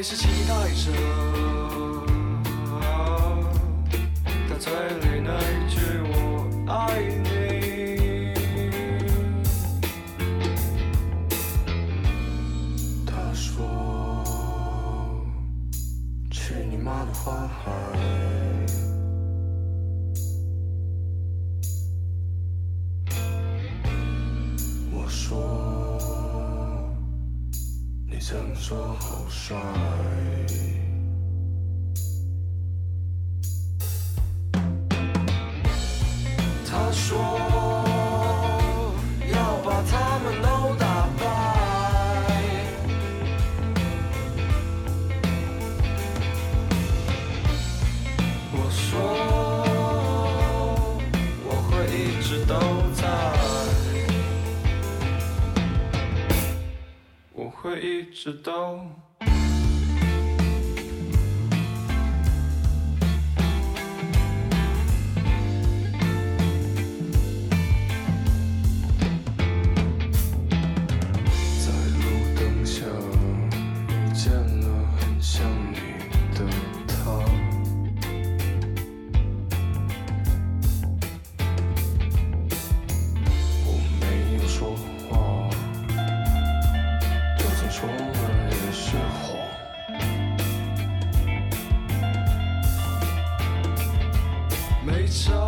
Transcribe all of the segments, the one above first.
还是期待着他嘴里那句我爱你。他说，去你妈的花海。说好帅。So so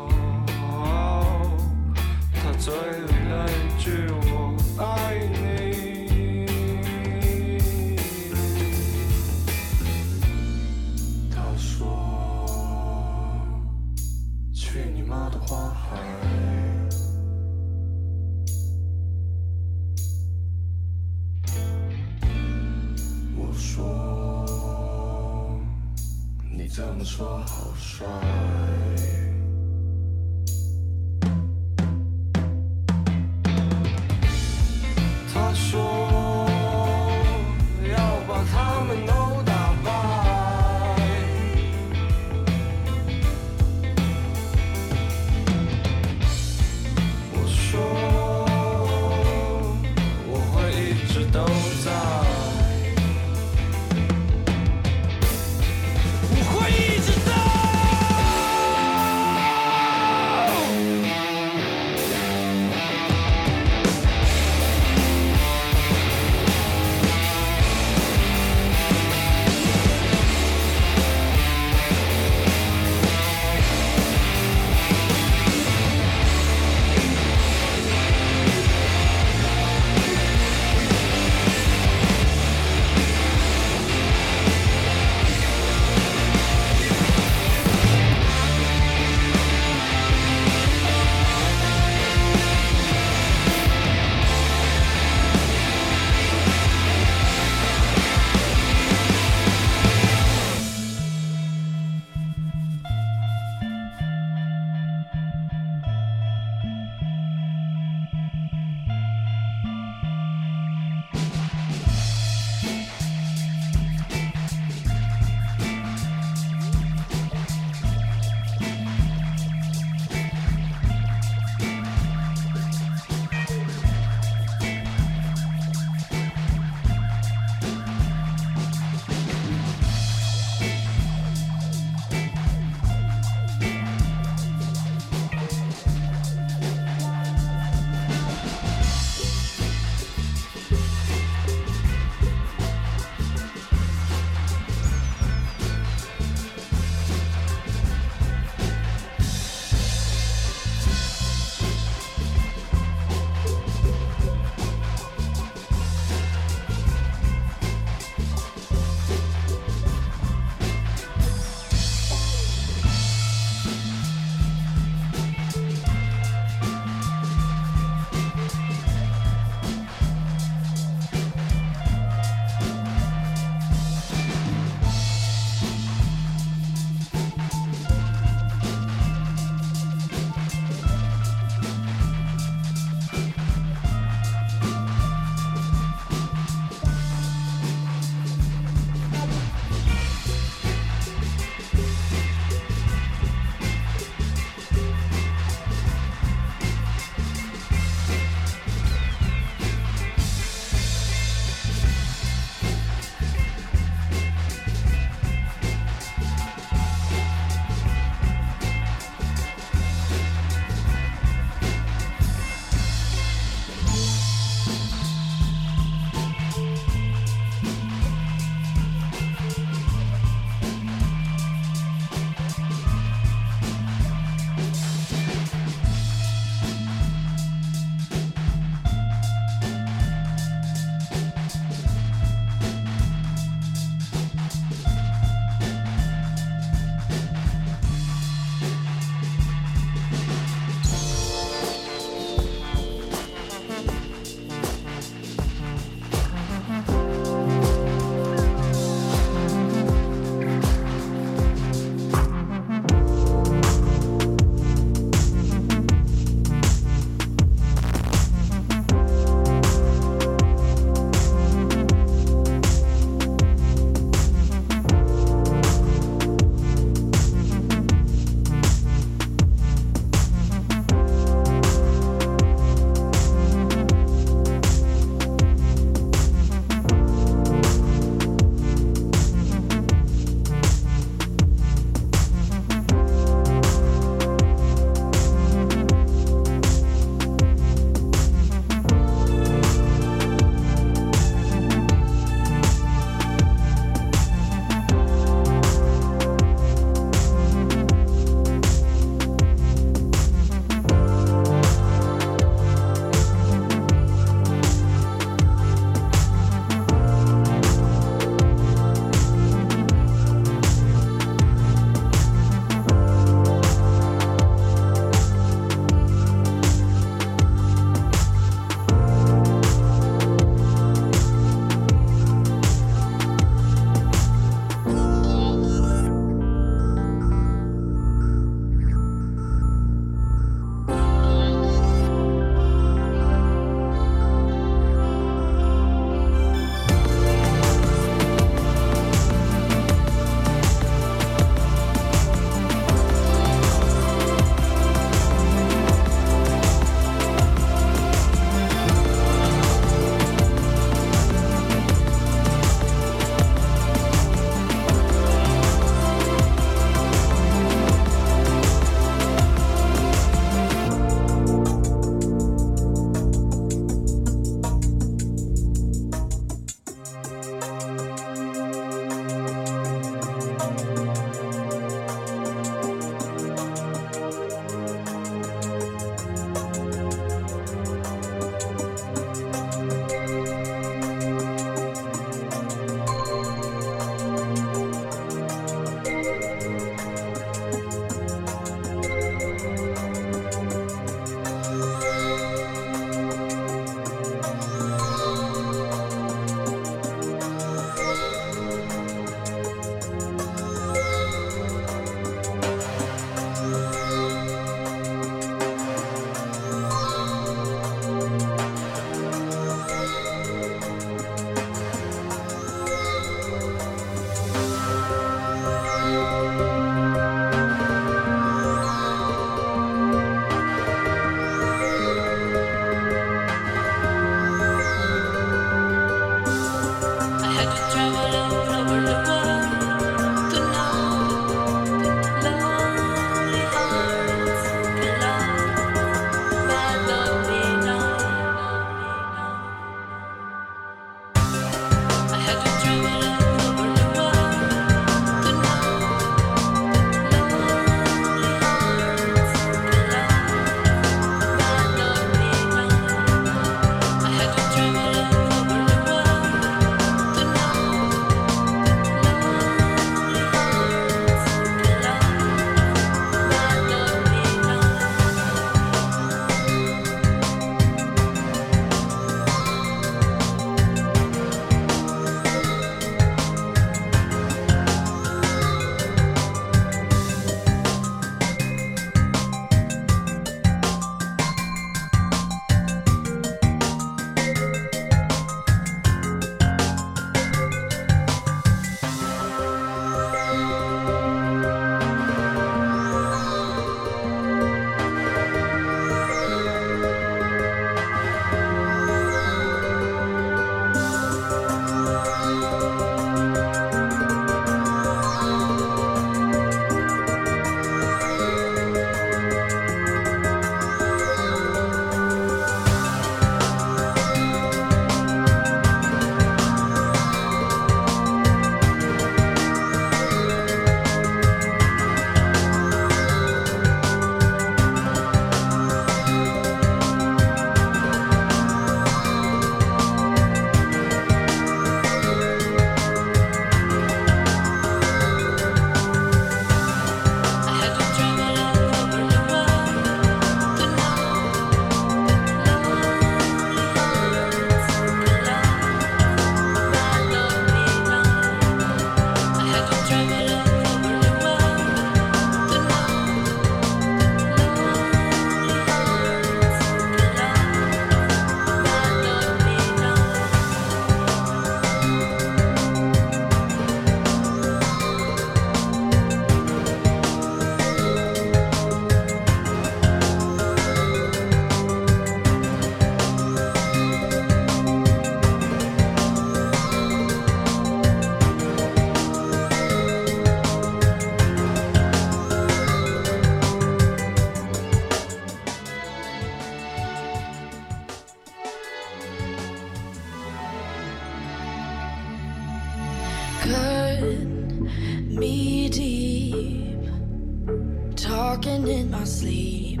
in my sleep,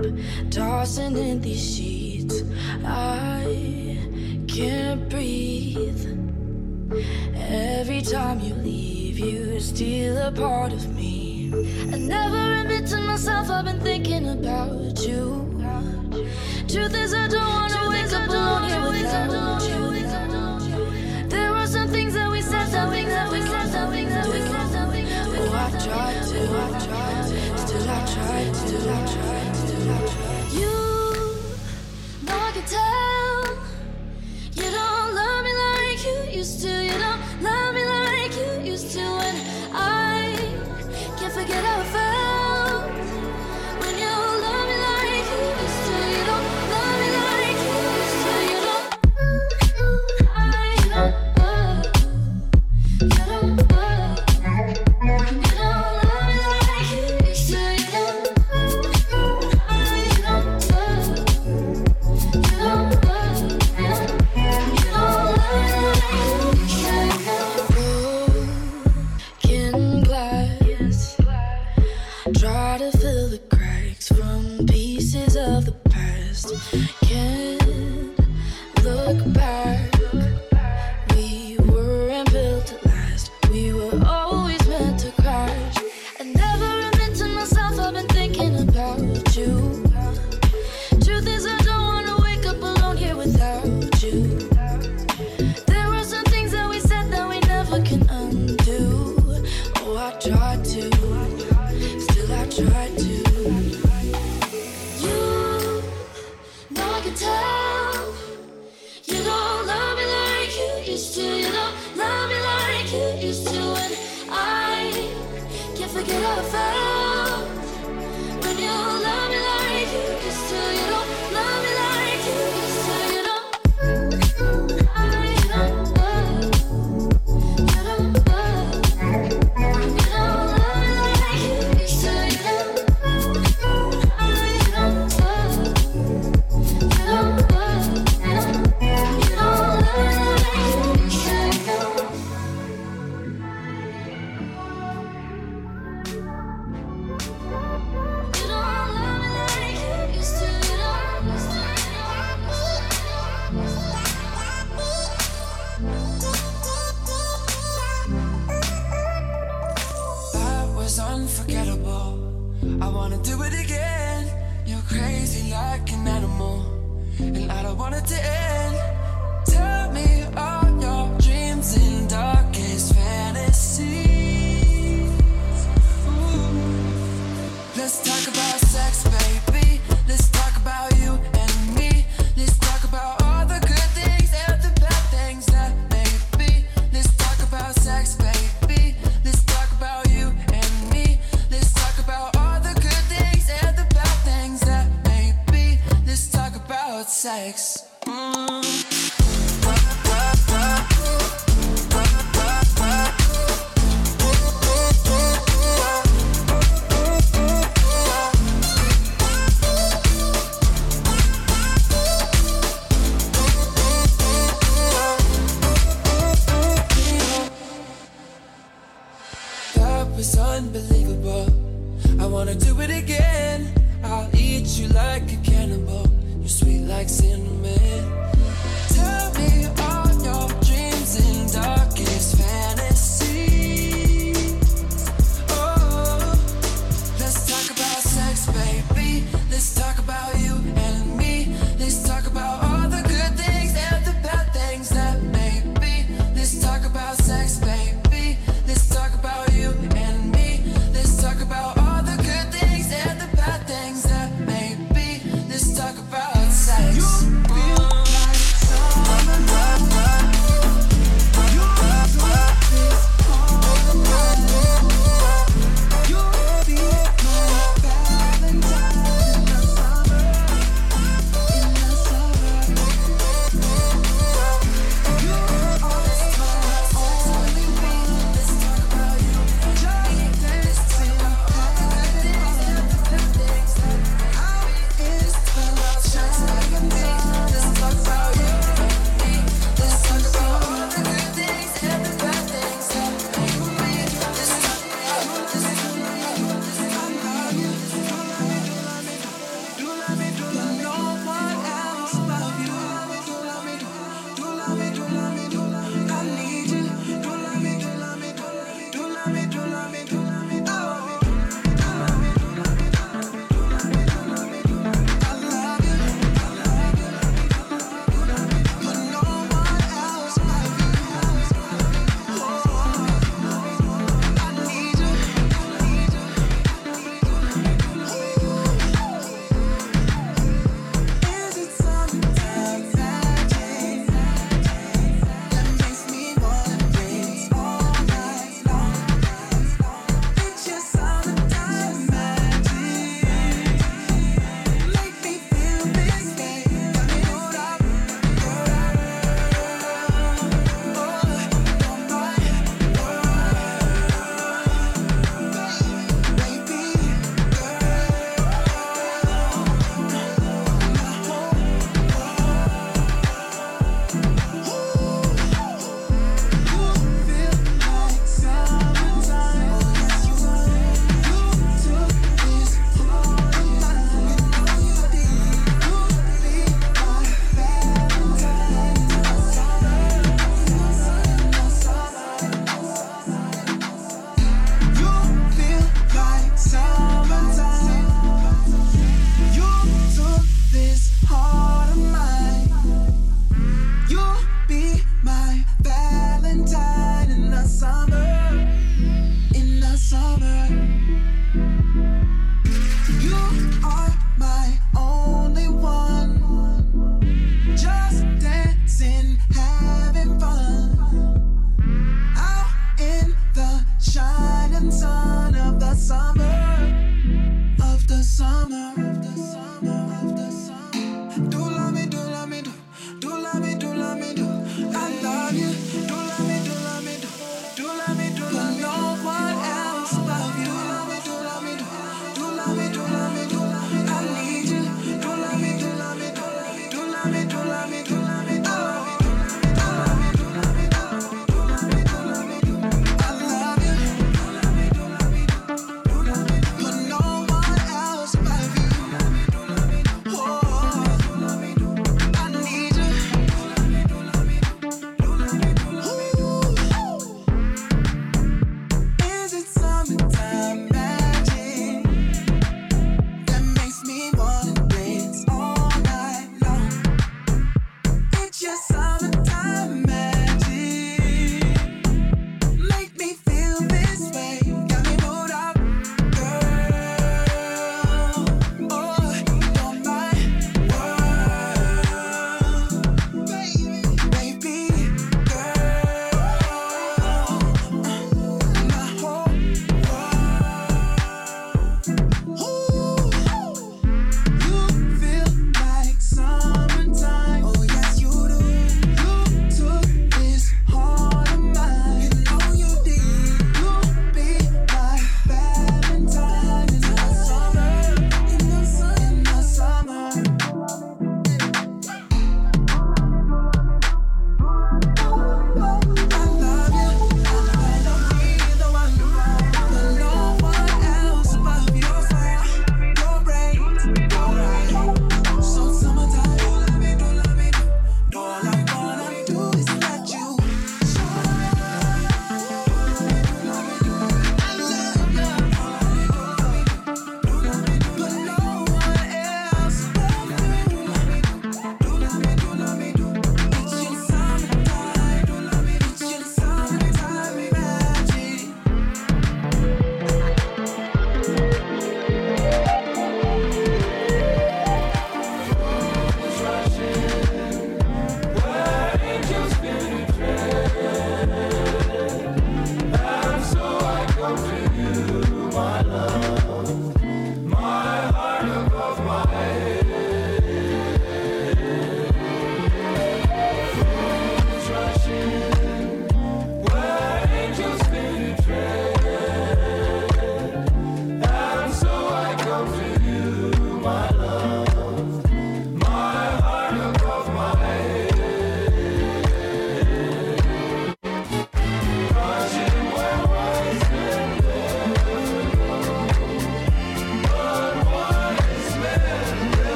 tossing in these sheets. I can't breathe. Every time you leave, you steal a part of me. I never admit to myself I've been thinking about you. Truth is, I don't wanna Truth wake up alone here without you.